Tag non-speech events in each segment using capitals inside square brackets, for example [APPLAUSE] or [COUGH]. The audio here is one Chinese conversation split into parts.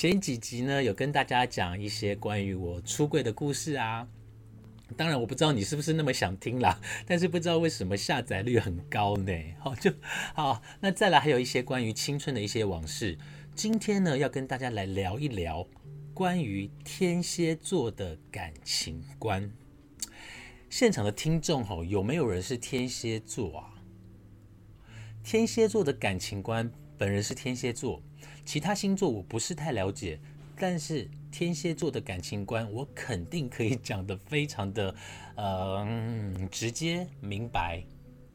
前几集呢，有跟大家讲一些关于我出柜的故事啊。当然，我不知道你是不是那么想听啦，[LAUGHS] 但是不知道为什么下载率很高呢？好，就好。那再来还有一些关于青春的一些往事。今天呢，要跟大家来聊一聊关于天蝎座的感情观。现场的听众哈，有没有人是天蝎座啊？天蝎座的感情观，本人是天蝎座。其他星座我不是太了解，但是天蝎座的感情观我肯定可以讲得非常的呃直接明白。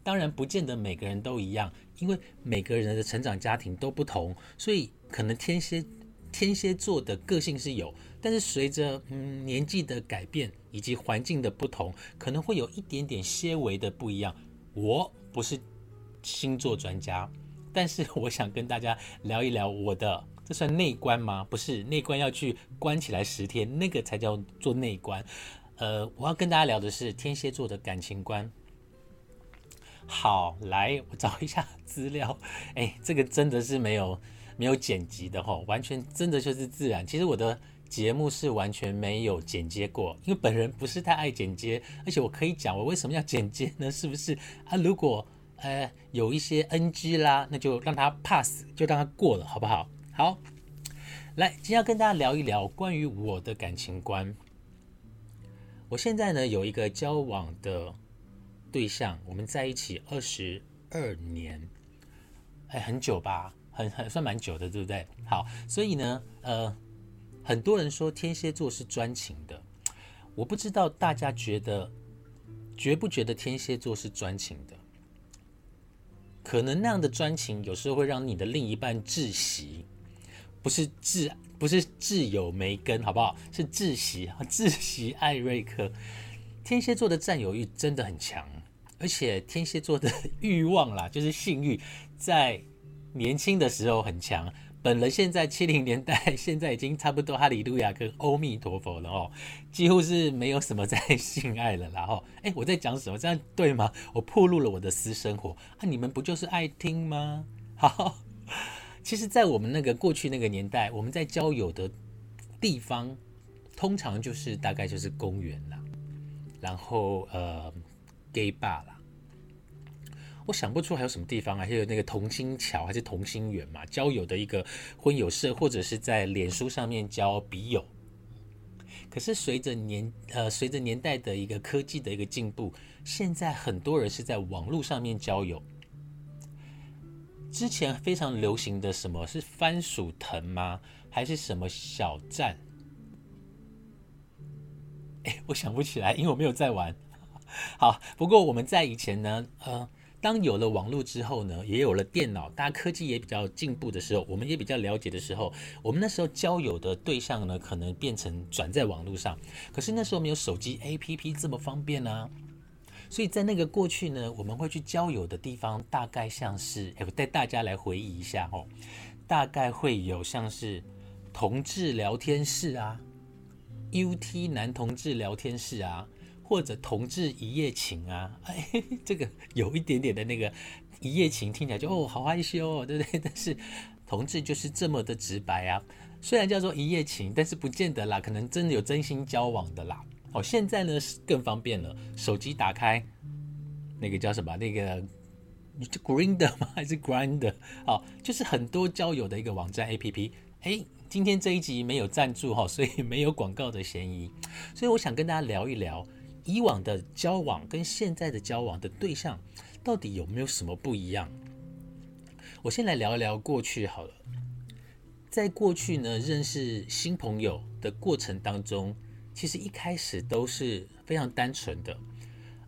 当然不见得每个人都一样，因为每个人的成长家庭都不同，所以可能天蝎天蝎座的个性是有，但是随着嗯年纪的改变以及环境的不同，可能会有一点点些微的不一样。我不是星座专家。但是 [LAUGHS] 我想跟大家聊一聊我的，这算内观吗？不是内观，要去关起来十天，那个才叫做内观。呃，我要跟大家聊的是天蝎座的感情观。好，来，我找一下资料。[LAUGHS] 哎，这个真的是没有没有剪辑的哈，完全真的就是自然。其实我的节目是完全没有剪接过，因为本人不是太爱剪接，而且我可以讲我为什么要剪接呢？是不是啊？如果呃，有一些 NG 啦，那就让他 pass，就让他过了，好不好？好，来，今天要跟大家聊一聊关于我的感情观。我现在呢有一个交往的对象，我们在一起二十二年，哎，很久吧，很很算蛮久的，对不对？好，所以呢，呃，很多人说天蝎座是专情的，我不知道大家觉得觉不觉得天蝎座是专情的？可能那样的专情，有时候会让你的另一半窒息，不是挚，不是挚友梅根，好不好？是窒息，[LAUGHS] 窒息。艾瑞克，天蝎座的占有欲真的很强，而且天蝎座的欲望啦，就是性欲，在年轻的时候很强。本人现在七零年代，现在已经差不多哈利路亚跟阿弥陀佛了哦，几乎是没有什么在 [LAUGHS] 性爱了。然后，哎，我在讲什么？这样对吗？我暴露了我的私生活啊！你们不就是爱听吗？好，其实，在我们那个过去那个年代，我们在交友的地方，通常就是大概就是公园啦，然后呃，gay bar 啦。我想不出还有什么地方啊，还有那个同心桥还是同心圆嘛，交友的一个婚友社，或者是在脸书上面交笔友。可是随着年呃随着年代的一个科技的一个进步，现在很多人是在网络上面交友。之前非常流行的什么是番薯藤吗？还是什么小站？哎，我想不起来，因为我没有在玩。好，不过我们在以前呢，呃。当有了网络之后呢，也有了电脑，大家科技也比较进步的时候，我们也比较了解的时候，我们那时候交友的对象呢，可能变成转在网络上。可是那时候没有手机 APP 这么方便啊，所以在那个过去呢，我们会去交友的地方，大概像是，我带大家来回忆一下哦，大概会有像是同志聊天室啊，UT 男同志聊天室啊。或者同志一夜情啊，[LAUGHS] 哎，这个有一点点的那个一夜情，听起来就哦好害羞哦，[LAUGHS] 对不对？但是同志就是这么的直白啊，虽然叫做一夜情，但是不见得啦，可能真的有真心交往的啦。哦，现在呢是更方便了，手机打开那个叫什么那个你是 Grinder 吗？[LAUGHS] 还是 Grinder？好，就是很多交友的一个网站 APP。哎，今天这一集没有赞助哈，所以没有广告的嫌疑。所以我想跟大家聊一聊，以往的交往跟现在的交往的对象到底有没有什么不一样？我先来聊一聊过去好了。在过去呢，认识新朋友的过程当中，其实一开始都是非常单纯的。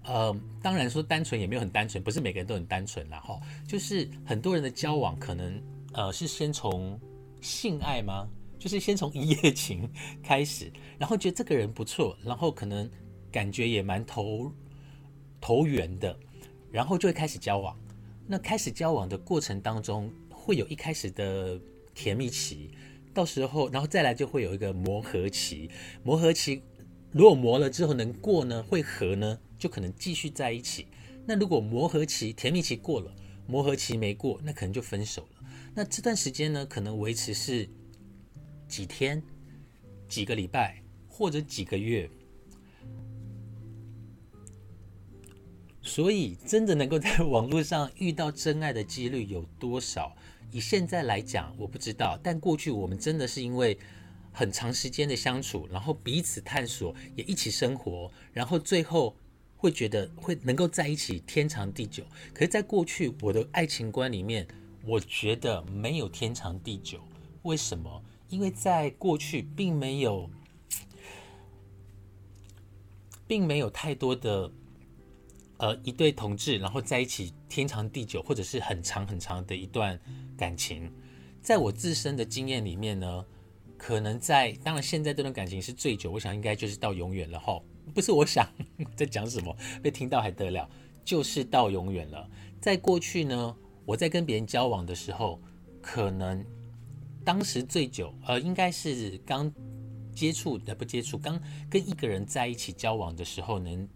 呃，当然说单纯也没有很单纯，不是每个人都很单纯啦。哈。就是很多人的交往可能呃是先从性爱吗？就是先从一夜情开始，然后觉得这个人不错，然后可能感觉也蛮投投缘的，然后就会开始交往。那开始交往的过程当中，会有一开始的。甜蜜期，到时候，然后再来就会有一个磨合期。磨合期如果磨了之后能过呢，会合呢，就可能继续在一起。那如果磨合期、甜蜜期过了，磨合期没过，那可能就分手了。那这段时间呢，可能维持是几天、几个礼拜或者几个月。所以，真的能够在网络上遇到真爱的几率有多少？以现在来讲，我不知道，但过去我们真的是因为很长时间的相处，然后彼此探索，也一起生活，然后最后会觉得会能够在一起天长地久。可是，在过去我的爱情观里面，我觉得没有天长地久。为什么？因为在过去并没有，并没有太多的。呃，一对同志，然后在一起天长地久，或者是很长很长的一段感情，在我自身的经验里面呢，可能在当然现在这段感情是最久，我想应该就是到永远了哈。不是我想在讲什么，被听到还得了，就是到永远了。在过去呢，我在跟别人交往的时候，可能当时最久，呃，应该是刚接触的不接触，刚跟一个人在一起交往的时候能。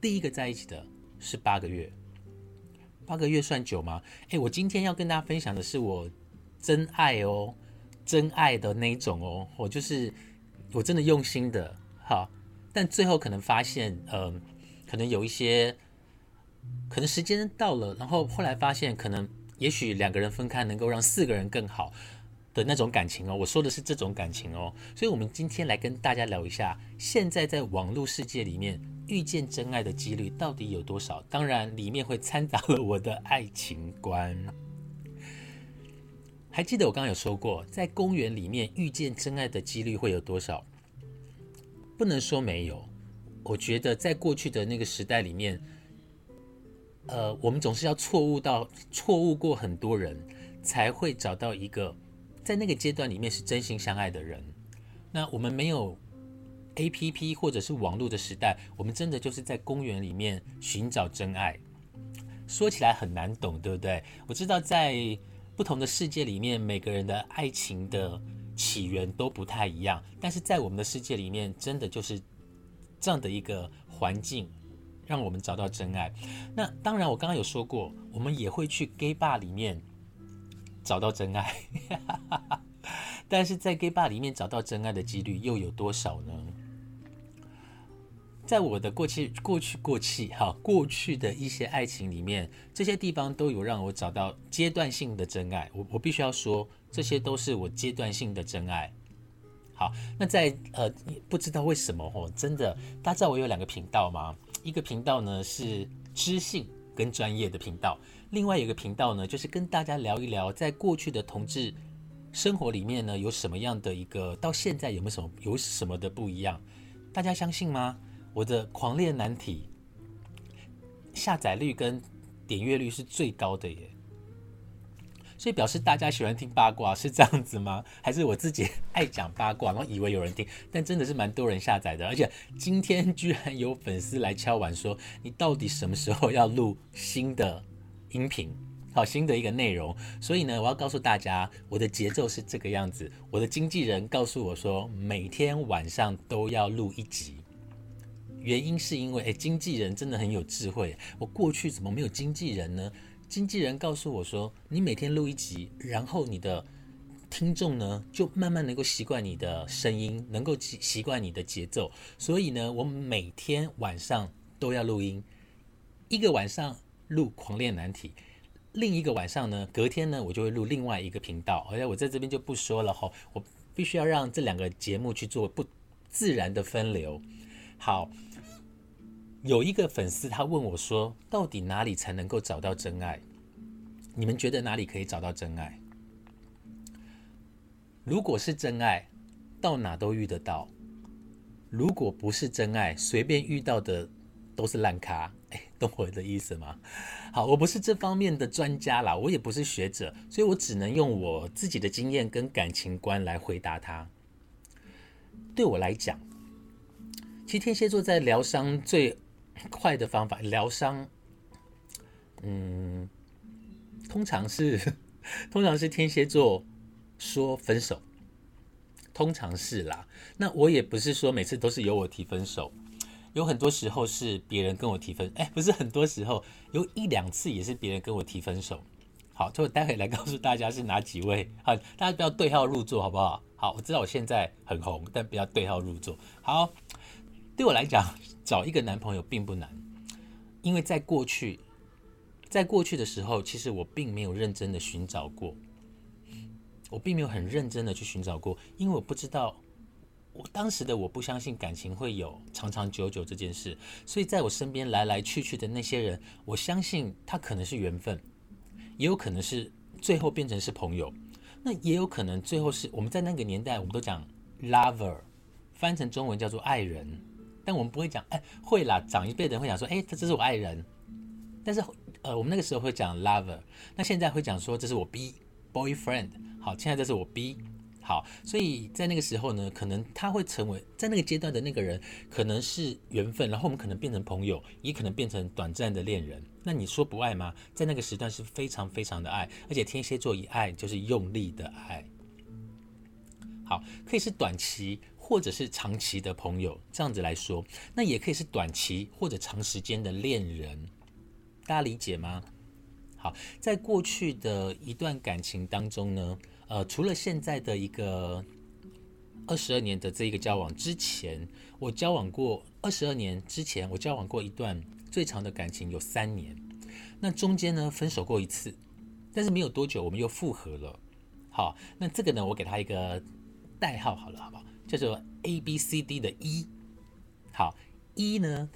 第一个在一起的是八个月，八个月算久吗？诶，我今天要跟大家分享的是我真爱哦，真爱的那一种哦，我就是我真的用心的哈，但最后可能发现，嗯，可能有一些，可能时间到了，然后后来发现，可能也许两个人分开能够让四个人更好。的那种感情哦，我说的是这种感情哦，所以，我们今天来跟大家聊一下，现在在网络世界里面遇见真爱的几率到底有多少？当然，里面会掺杂了我的爱情观。还记得我刚刚有说过，在公园里面遇见真爱的几率会有多少？不能说没有，我觉得在过去的那个时代里面，呃，我们总是要错误到错误过很多人，才会找到一个。在那个阶段里面是真心相爱的人，那我们没有 A P P 或者是网络的时代，我们真的就是在公园里面寻找真爱。说起来很难懂，对不对？我知道在不同的世界里面，每个人的爱情的起源都不太一样，但是在我们的世界里面，真的就是这样的一个环境，让我们找到真爱。那当然，我刚刚有说过，我们也会去 gay bar 里面。找到真爱，[LAUGHS] 但是在 gay bar 里面找到真爱的几率又有多少呢？在我的过去、过去、过去，哈，过去的一些爱情里面，这些地方都有让我找到阶段性的真爱。我我必须要说，这些都是我阶段性的真爱。好，那在呃，不知道为什么哦，真的，大家知道我有两个频道吗？一个频道呢是知性跟专业的频道。另外一个频道呢，就是跟大家聊一聊，在过去的同志生活里面呢，有什么样的一个，到现在有没有什么有什么的不一样？大家相信吗？我的狂恋难题下载率跟点阅率是最高的耶，所以表示大家喜欢听八卦是这样子吗？[LAUGHS] 还是我自己爱讲八卦，然后以为有人听，但真的是蛮多人下载的，而且今天居然有粉丝来敲碗说，你到底什么时候要录新的？音频好新的一个内容，所以呢，我要告诉大家，我的节奏是这个样子。我的经纪人告诉我说，每天晚上都要录一集。原因是因为，哎，经纪人真的很有智慧。我过去怎么没有经纪人呢？经纪人告诉我说，你每天录一集，然后你的听众呢，就慢慢能够习惯你的声音，能够习习惯你的节奏。所以呢，我每天晚上都要录音，一个晚上。录《狂恋难题》，另一个晚上呢，隔天呢，我就会录另外一个频道。而且我在这边就不说了哈，我必须要让这两个节目去做不自然的分流。好，有一个粉丝他问我说，到底哪里才能够找到真爱？你们觉得哪里可以找到真爱？如果是真爱，到哪都遇得到；如果不是真爱，随便遇到的都是烂咖。懂我的意思吗？好，我不是这方面的专家啦，我也不是学者，所以我只能用我自己的经验跟感情观来回答他。对我来讲，其实天蝎座在疗伤最快的方法，疗伤，嗯。通常是，通常是天蝎座说分手，通常是啦。那我也不是说每次都是由我提分手，有很多时候是别人跟我提分，哎，不是很多时候，有一两次也是别人跟我提分手。好，就待会来告诉大家是哪几位。好，大家不要对号入座，好不好？好，我知道我现在很红，但不要对号入座。好，对我来讲，找一个男朋友并不难，因为在过去。在过去的时候，其实我并没有认真的寻找过，我并没有很认真的去寻找过，因为我不知道，我当时的我不相信感情会有长长久久这件事，所以在我身边来来去去的那些人，我相信他可能是缘分，也有可能是最后变成是朋友，那也有可能最后是我们在那个年代，我们都讲 lover，翻成中文叫做爱人，但我们不会讲，哎，会啦，长一辈的人会讲说，哎，他这是我爱人，但是。呃，我们那个时候会讲 lover，那现在会讲说这是我 B boyfriend。好，现在这是我 B。好，所以在那个时候呢，可能他会成为在那个阶段的那个人，可能是缘分，然后我们可能变成朋友，也可能变成短暂的恋人。那你说不爱吗？在那个时段是非常非常的爱，而且天蝎座一爱就是用力的爱。好，可以是短期或者是长期的朋友，这样子来说，那也可以是短期或者长时间的恋人。大家理解吗？好，在过去的一段感情当中呢，呃，除了现在的一个二十二年的这一个交往之前，我交往过二十二年之前，我交往过一段最长的感情有三年。那中间呢，分手过一次，但是没有多久，我们又复合了。好，那这个呢，我给他一个代号好了，好不好？叫做 A B C D 的一。好，一呢？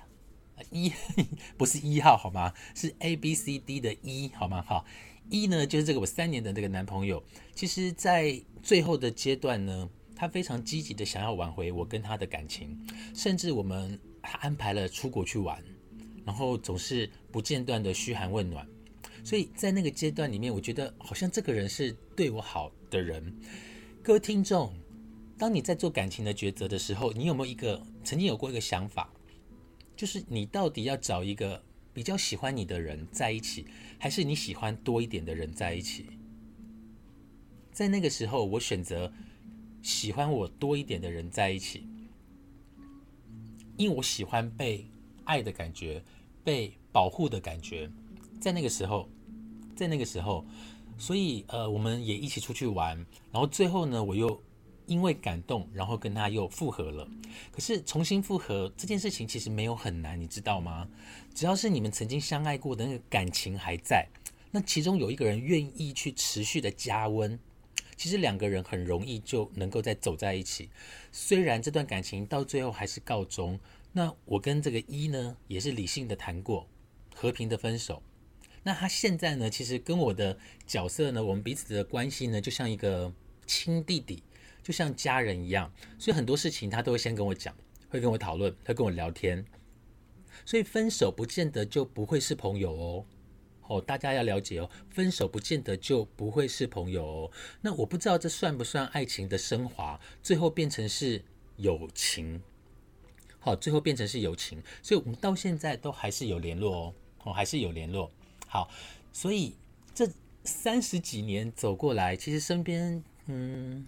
一 [LAUGHS] 不是一号好吗？是 A B C D 的一好吗？好，一呢就是这个我三年的这个男朋友，其实在最后的阶段呢，他非常积极的想要挽回我跟他的感情，甚至我们还安排了出国去玩，然后总是不间断的嘘寒问暖，所以在那个阶段里面，我觉得好像这个人是对我好的人。各位听众，当你在做感情的抉择的时候，你有没有一个曾经有过一个想法？就是你到底要找一个比较喜欢你的人在一起，还是你喜欢多一点的人在一起？在那个时候，我选择喜欢我多一点的人在一起，因为我喜欢被爱的感觉，被保护的感觉。在那个时候，在那个时候，所以呃，我们也一起出去玩，然后最后呢，我又。因为感动，然后跟他又复合了。可是重新复合这件事情其实没有很难，你知道吗？只要是你们曾经相爱过的那个感情还在，那其中有一个人愿意去持续的加温，其实两个人很容易就能够再走在一起。虽然这段感情到最后还是告终，那我跟这个一呢也是理性的谈过，和平的分手。那他现在呢，其实跟我的角色呢，我们彼此的关系呢，就像一个亲弟弟。就像家人一样，所以很多事情他都会先跟我讲，会跟我讨论，会跟我聊天。所以分手不见得就不会是朋友哦，哦，大家要了解哦，分手不见得就不会是朋友哦。那我不知道这算不算爱情的升华，最后变成是友情，好，最后变成是友情，所以我们到现在都还是有联络哦，哦，还是有联络。好，所以这三十几年走过来，其实身边，嗯。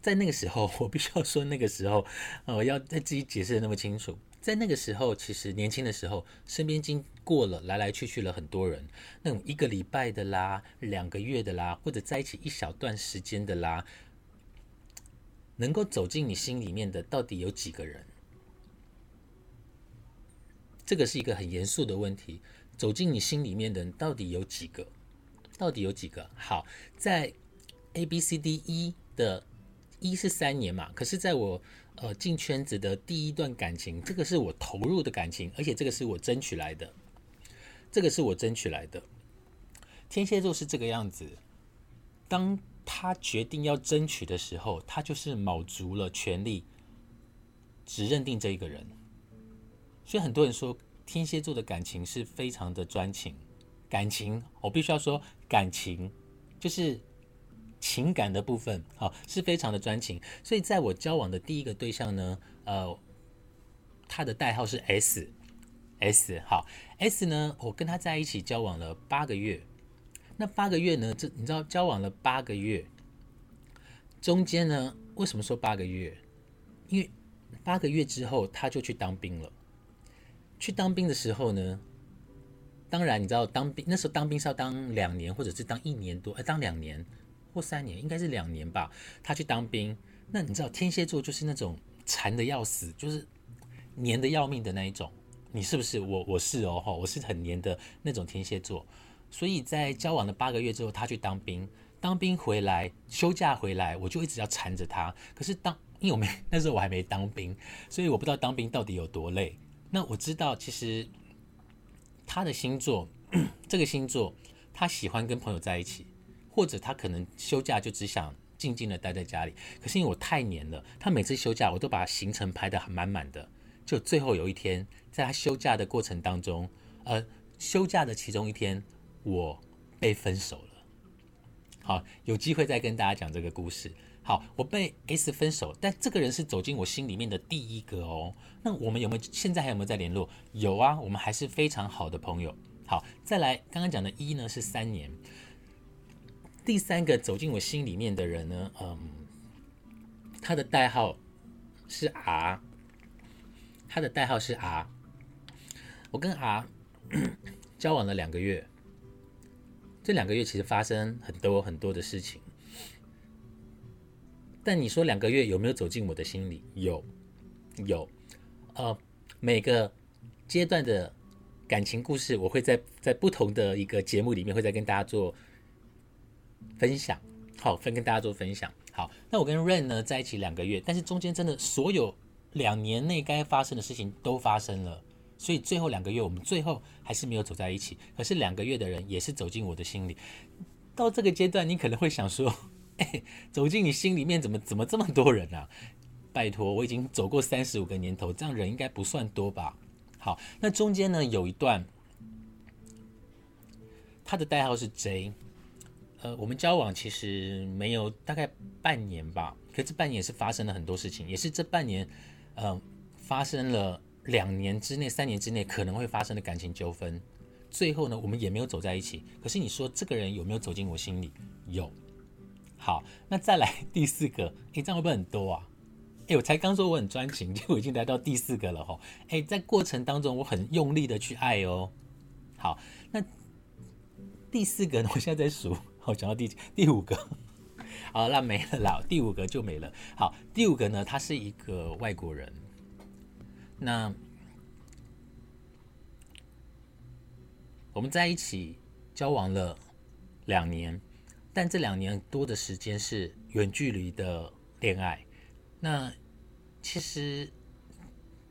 在那个时候，[LAUGHS] 我必须要说，那个时候，呃，要在自己解释的那么清楚。在那个时候，其实年轻的时候，身边经过了来来去去了很多人，那种一个礼拜的啦，两个月的啦，或者在一起一小段时间的啦，能够走进你心里面的，到底有几个人？这个是一个很严肃的问题。走进你心里面的人到底有几个？到底有几个？好，在 A B C D E 的一是三年嘛，可是在我呃进圈子的第一段感情，这个是我投入的感情，而且这个是我争取来的，这个是我争取来的。天蝎座是这个样子，当他决定要争取的时候，他就是卯足了全力，只认定这一个人。所以很多人说天蝎座的感情是非常的专情，感情我必须要说感情就是情感的部分，好是非常的专情。所以在我交往的第一个对象呢，呃，他的代号是 S，S 好 S 呢，我跟他在一起交往了八个月。那八个月呢？这你知道交往了八个月，中间呢？为什么说八个月？因为八个月之后他就去当兵了。去当兵的时候呢，当然你知道当兵那时候当兵是要当两年或者是当一年多，哎，当两年或三年，应该是两年吧。他去当兵，那你知道天蝎座就是那种馋的要死，就是黏的要命的那一种。你是不是？我我是哦，我是很黏的那种天蝎座。所以在交往了八个月之后，他去当兵，当兵回来休假回来，我就一直要缠着他。可是当因为我没 [LAUGHS] 那时候我还没当兵，所以我不知道当兵到底有多累。那我知道其实他的星座，[CLEARS THROAT] 这个星座他喜欢跟朋友在一起，或者他可能休假就只想静静的待在家里。可是因为我太黏了，他每次休假我都把行程排得满满的，就最后有一天在他休假的过程当中，呃，休假的其中一天。我被分手了，好，有机会再跟大家讲这个故事。好，我被 S 分手，但这个人是走进我心里面的第一个哦。那我们有没有现在还有没有在联络？有啊，我们还是非常好的朋友。好，再来刚刚讲的一呢是三年，第三个走进我心里面的人呢，嗯，他的代号是 R，他的代号是 R，我跟 R [CLEARS THROAT] 交往了两个月。这两个月其实发生很多很多的事情，但你说两个月有没有走进我的心里？有，有，呃，每个阶段的感情故事，我会在在不同的一个节目里面会再跟大家做分享。好，分跟大家做分享。好，那我跟 Rain 呢在一起两个月，但是中间真的所有两年内该发生的事情都发生了。所以最后两个月，我们最后还是没有走在一起。可是两个月的人也是走进我的心里。到这个阶段，你可能会想说：“哎，走进你心里面，怎么怎么这么多人啊？”拜托，我已经走过三十五个年头，这样人应该不算多吧？好，那中间呢有一段，他的代号是 J。呃，我们交往其实没有大概半年吧，可这半年是发生了很多事情，也是这半年，呃，发生了。两年之内、三年之内可能会发生的感情纠纷，最后呢，我们也没有走在一起。可是你说这个人有没有走进我心里？有。好，那再来第四个，诶，这样会不会很多啊？诶，我才刚说我很专情，就已经来到第四个了哈。诶，在过程当中我很用力的去爱哦。好，那第四个呢？我现在在数，好，讲到第第五个，好，那没了啦，第五个就没了。好，第五个呢，他是一个外国人。那我们在一起交往了两年，但这两年多的时间是远距离的恋爱。那其实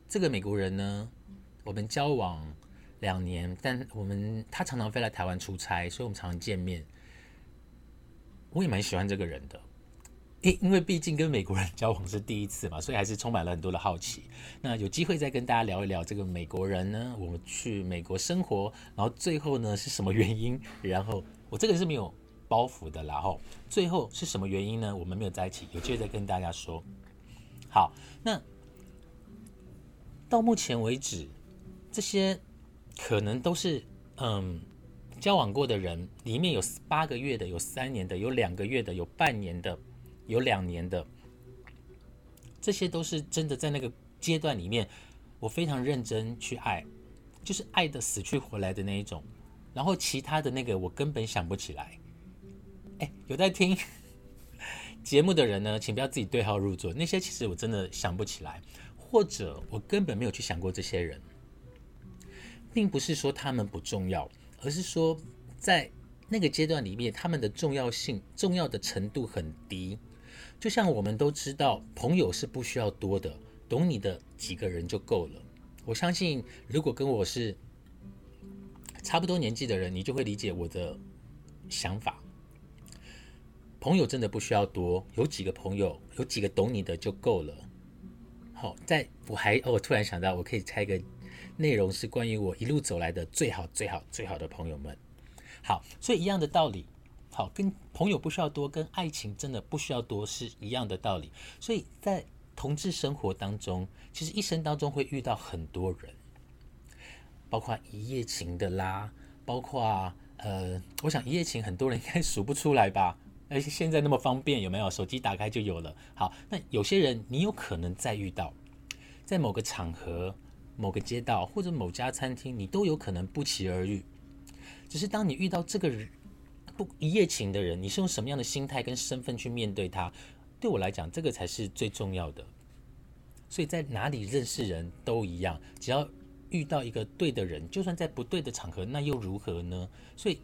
这个美国人呢，我们交往两年，但我们他常常飞来台湾出差，所以我们常常见面。我也蛮喜欢这个人的。因因为毕竟跟美国人交往是第一次嘛，所以还是充满了很多的好奇。那有机会再跟大家聊一聊这个美国人呢，我们去美国生活，然后最后呢是什么原因？然后我这个是没有包袱的，然后最后是什么原因呢？我们没有在一起，有机会再跟大家说。好，那到目前为止，这些可能都是嗯交往过的人，里面有八个月的，有三年的，有两个月的，有半年的。有两年的，这些都是真的在那个阶段里面，我非常认真去爱，就是爱的死去活来的那一种。然后其他的那个我根本想不起来。哎，有在听 [LAUGHS] 节目的人呢，请不要自己对号入座。那些其实我真的想不起来，或者我根本没有去想过这些人。并不是说他们不重要，而是说在那个阶段里面，他们的重要性、重要的程度很低。就像我们都知道，朋友是不需要多的，懂你的几个人就够了。我相信，如果跟我是差不多年纪的人，你就会理解我的想法。朋友真的不需要多，有几个朋友，有几个懂你的就够了。好，在我还哦，突然想到，我可以拆个内容，是关于我一路走来的最好、最好、最好的朋友们。好，所以一样的道理，好，跟朋友不需要多，跟爱情真的不需要多是一样的道理。所以在同志生活当中，其实一生当中会遇到很多人。包括一夜情的啦，包括呃，我想一夜情很多人应该数不出来吧？而且现在那么方便，有没有？手机打开就有了。好，那有些人你有可能再遇到，在某个场合、某个街道或者某家餐厅，你都有可能不期而遇。只是当你遇到这个不一夜情的人，你是用什么样的心态跟身份去面对他？对我来讲，这个才是最重要的。所以在哪里认识人都一样，只要。遇到一个对的人，就算在不对的场合，那又如何呢？所以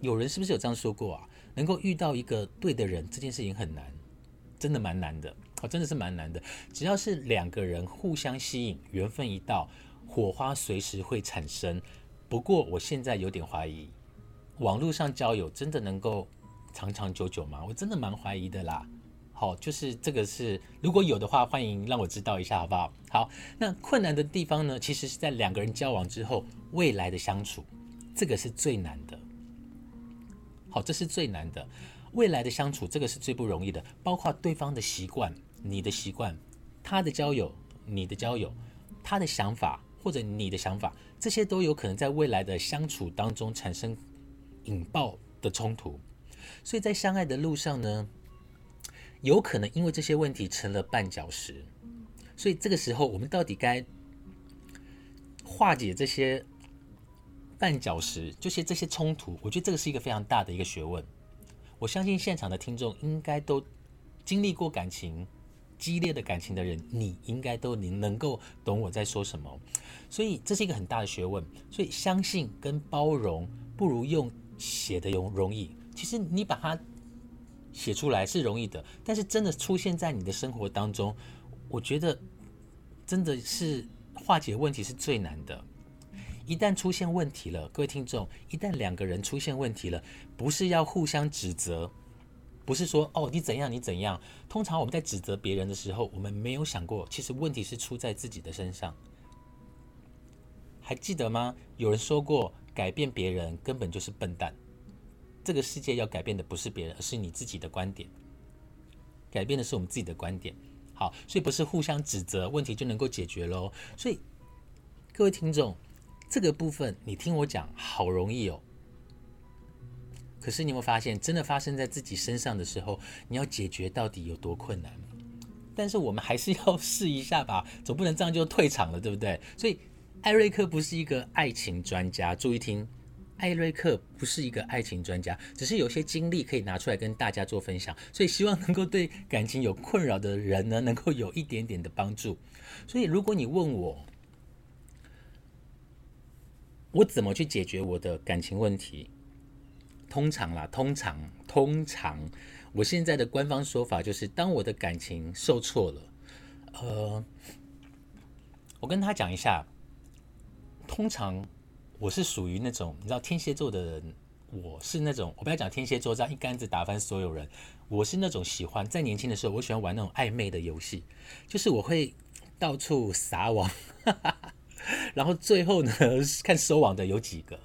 有人是不是有这样说过啊？能够遇到一个对的人，这件事情很难，真的蛮难的。哦，真的是蛮难的。只要是两个人互相吸引，缘分一到，火花随时会产生。不过我现在有点怀疑，网络上交友真的能够长长久久吗？我真的蛮怀疑的啦。好，就是这个是如果有的话，欢迎让我知道一下，好不好？好，那困难的地方呢，其实是在两个人交往之后，未来的相处，这个是最难的。好，这是最难的，未来的相处，这个是最不容易的。包括对方的习惯、你的习惯、他的交友、你的交友、他的想法或者你的想法，这些都有可能在未来的相处当中产生引爆的冲突。所以在相爱的路上呢。有可能因为这些问题成了绊脚石，所以这个时候我们到底该化解这些绊脚石，就是这些冲突？我觉得这个是一个非常大的一个学问。我相信现场的听众应该都经历过感情激烈的感情的人，你应该都能能够懂我在说什么。所以这是一个很大的学问。所以相信跟包容不如用写的容容易。其实你把它。写出来是容易的，但是真的出现在你的生活当中，我觉得真的是化解问题是最难的。一旦出现问题了，各位听众，一旦两个人出现问题了，不是要互相指责，不是说哦你怎样你怎样。通常我们在指责别人的时候，我们没有想过，其实问题是出在自己的身上。还记得吗？有人说过，改变别人根本就是笨蛋。这个世界要改变的不是别人，而是你自己的观点。改变的是我们自己的观点。好，所以不是互相指责，问题就能够解决喽。所以各位听众，这个部分你听我讲，好容易哦。可是你有没有发现，真的发生在自己身上的时候，你要解决到底有多困难？但是我们还是要试一下吧，总不能这样就退场了，对不对？所以艾瑞克不是一个爱情专家，注意听。艾瑞克不是一个爱情专家，只是有些经历可以拿出来跟大家做分享，所以希望能够对感情有困扰的人呢，能够有一点点的帮助。所以，如果你问我，我怎么去解决我的感情问题？通常啦，通常，通常，我现在的官方说法就是，当我的感情受挫了，呃，我跟他讲一下，通常。我是属于那种你知道天蝎座的人，我是那种我不要讲天蝎座这样一竿子打翻所有人，我是那种喜欢在年轻的时候，我喜欢玩那种暧昧的游戏，就是我会到处撒网，[LAUGHS] 然后最后呢看收网的有几个，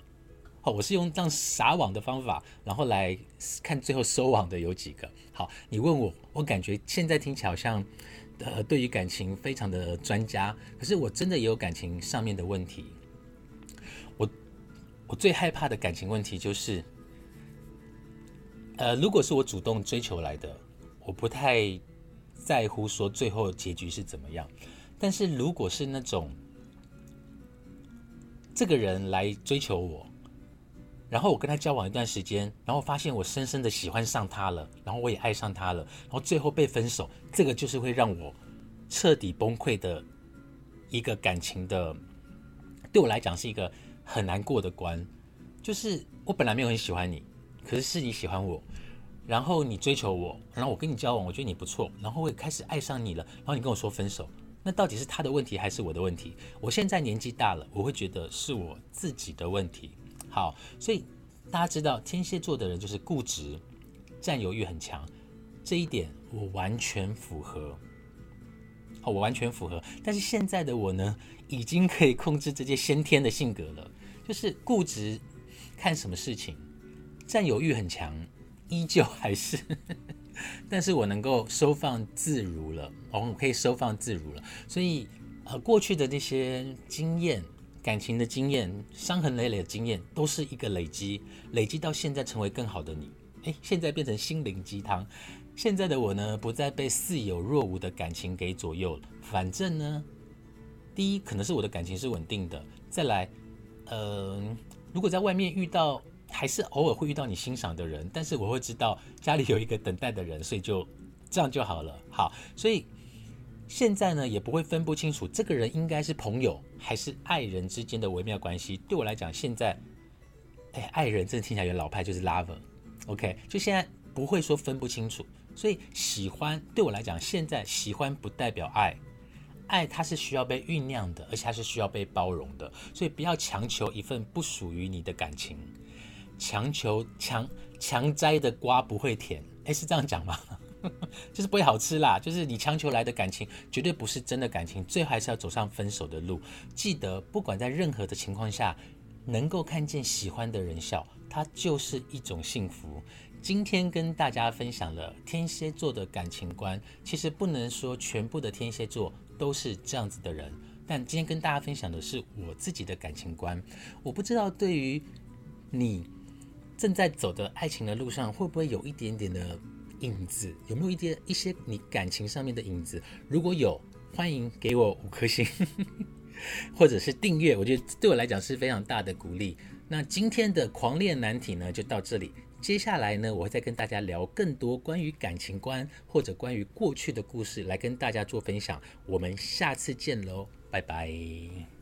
我是用这样撒网的方法，然后来看最后收网的有几个。好，你问我，我感觉现在听起来好像呃对于感情非常的专家，可是我真的也有感情上面的问题。我最害怕的感情问题就是，呃，如果是我主动追求来的，我不太在乎说最后结局是怎么样。但是如果是那种这个人来追求我，然后我跟他交往一段时间，然后发现我深深的喜欢上他了，然后我也爱上他了，然后最后被分手，这个就是会让我彻底崩溃的一个感情的。对我来讲是一个很难过的关，就是我本来没有很喜欢你，可是是你喜欢我，然后你追求我，然后我跟你交往，我觉得你不错，然后我也开始爱上你了，然后你跟我说分手，那到底是他的问题还是我的问题？我现在年纪大了，我会觉得是我自己的问题。好，所以大家知道天蝎座的人就是固执、占有欲很强，这一点我完全符合。好，我完全符合。但是现在的我呢，已经可以控制这些先天的性格了，就是固执，看什么事情，占有欲很强，依旧还是。[LAUGHS] 但是我能够收放自如了，我可以收放自如了。所以，呃，过去的那些经验、感情的经验、伤痕累累的经验，都是一个累积，累积到现在成为更好的你。诶，现在变成心灵鸡汤。现在的我呢，不再被似有若无的感情给左右了。反正呢，第一可能是我的感情是稳定的。再来，呃，如果在外面遇到，还是偶尔会遇到你欣赏的人，但是我会知道家里有一个等待的人，所以就这样就好了。好，所以现在呢，也不会分不清楚这个人应该是朋友还是爱人之间的微妙关系。对我来讲，现在，哎，爱人真的听起来有老派，就是 lover。OK，就现在不会说分不清楚。所以喜欢对我来讲，现在喜欢不代表爱，爱它是需要被酝酿的，而且它是需要被包容的。所以不要强求一份不属于你的感情，强求强强摘的瓜不会甜，哎，是这样讲吗？[LAUGHS] 就是不会好吃啦。就是你强求来的感情，绝对不是真的感情，最后还是要走上分手的路。记得，不管在任何的情况下，能够看见喜欢的人笑，它就是一种幸福。今天跟大家分享了天蝎座的感情观，其实不能说全部的天蝎座都是这样子的人，但今天跟大家分享的是我自己的感情观。我不知道对于你正在走的爱情的路上，会不会有一点点的影子？有没有一点一些你感情上面的影子？如果有，欢迎给我五颗星，[LAUGHS] 或者是订阅，我觉得对我来讲是非常大的鼓励。那今天的狂恋难题呢，就到这里。接下来呢，我会再跟大家聊更多关于感情观或者关于过去的故事，来跟大家做分享。我们下次见喽，拜拜。